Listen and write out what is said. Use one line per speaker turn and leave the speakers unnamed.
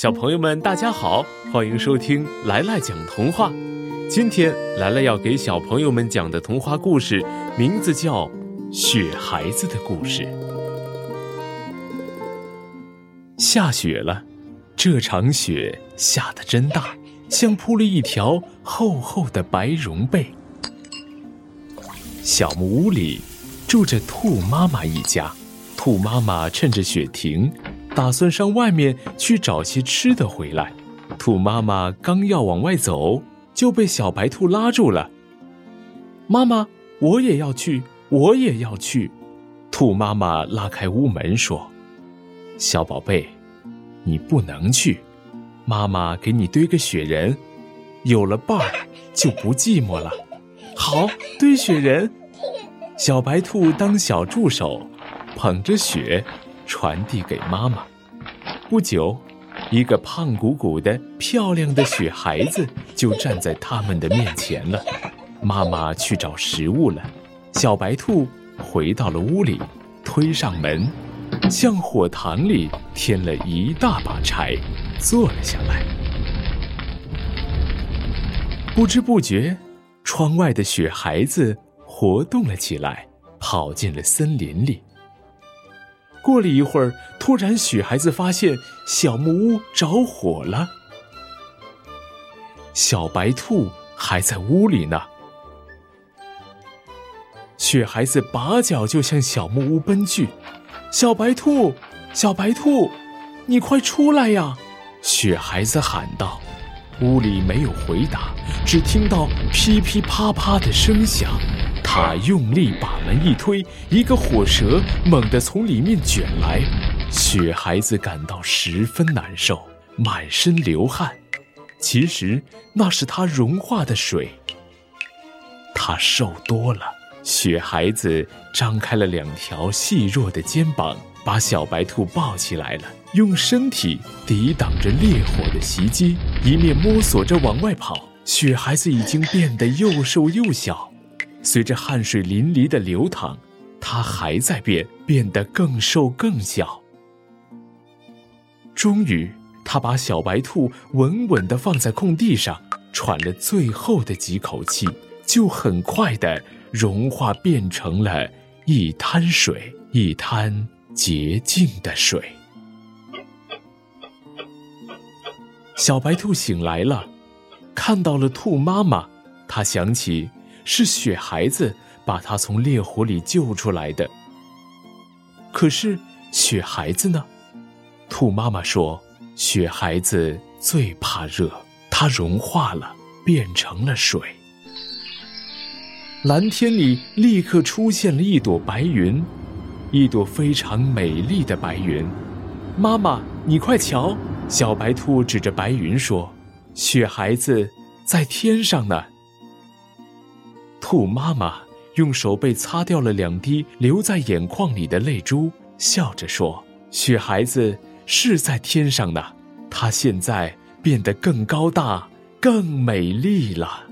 小朋友们，大家好，欢迎收听来来讲童话。今天来来要给小朋友们讲的童话故事，名字叫《雪孩子的故事》。下雪了，这场雪下的真大，像铺了一条厚厚的白绒被。小木屋里住着兔妈妈一家，兔妈妈趁着雪停。打算上外面去找些吃的回来，兔妈妈刚要往外走，就被小白兔拉住了。妈妈，我也要去，我也要去。兔妈妈拉开屋门说：“小宝贝，你不能去，妈妈给你堆个雪人，有了伴儿就不寂寞了。”好，堆雪人。小白兔当小助手，捧着雪。传递给妈妈。不久，一个胖鼓鼓的、漂亮的雪孩子就站在他们的面前了。妈妈去找食物了，小白兔回到了屋里，推上门，向火塘里添了一大把柴，坐了下来。不知不觉，窗外的雪孩子活动了起来，跑进了森林里。过了一会儿，突然，雪孩子发现小木屋着火了。小白兔还在屋里呢。雪孩子拔脚就向小木屋奔去。小白兔，小白兔，你快出来呀！雪孩子喊道。屋里没有回答，只听到噼噼啪啪的声响。他用力把门一推，一个火蛇猛地从里面卷来，雪孩子感到十分难受，满身流汗。其实那是他融化的水。他瘦多了。雪孩子张开了两条细弱的肩膀，把小白兔抱起来了，用身体抵挡着烈火的袭击，一面摸索着往外跑。雪孩子已经变得又瘦又小。随着汗水淋漓的流淌，它还在变，变得更瘦更小。终于，他把小白兔稳稳地放在空地上，喘了最后的几口气，就很快地融化，变成了一滩水，一滩洁净的水。小白兔醒来了，看到了兔妈妈，它想起。是雪孩子把他从烈火里救出来的。可是雪孩子呢？兔妈妈说：“雪孩子最怕热，它融化了，变成了水。”蓝天里立刻出现了一朵白云，一朵非常美丽的白云。妈妈，你快瞧！小白兔指着白云说：“雪孩子在天上呢。”兔妈妈用手背擦掉了两滴留在眼眶里的泪珠，笑着说：“雪孩子是在天上呢，它现在变得更高大、更美丽了。”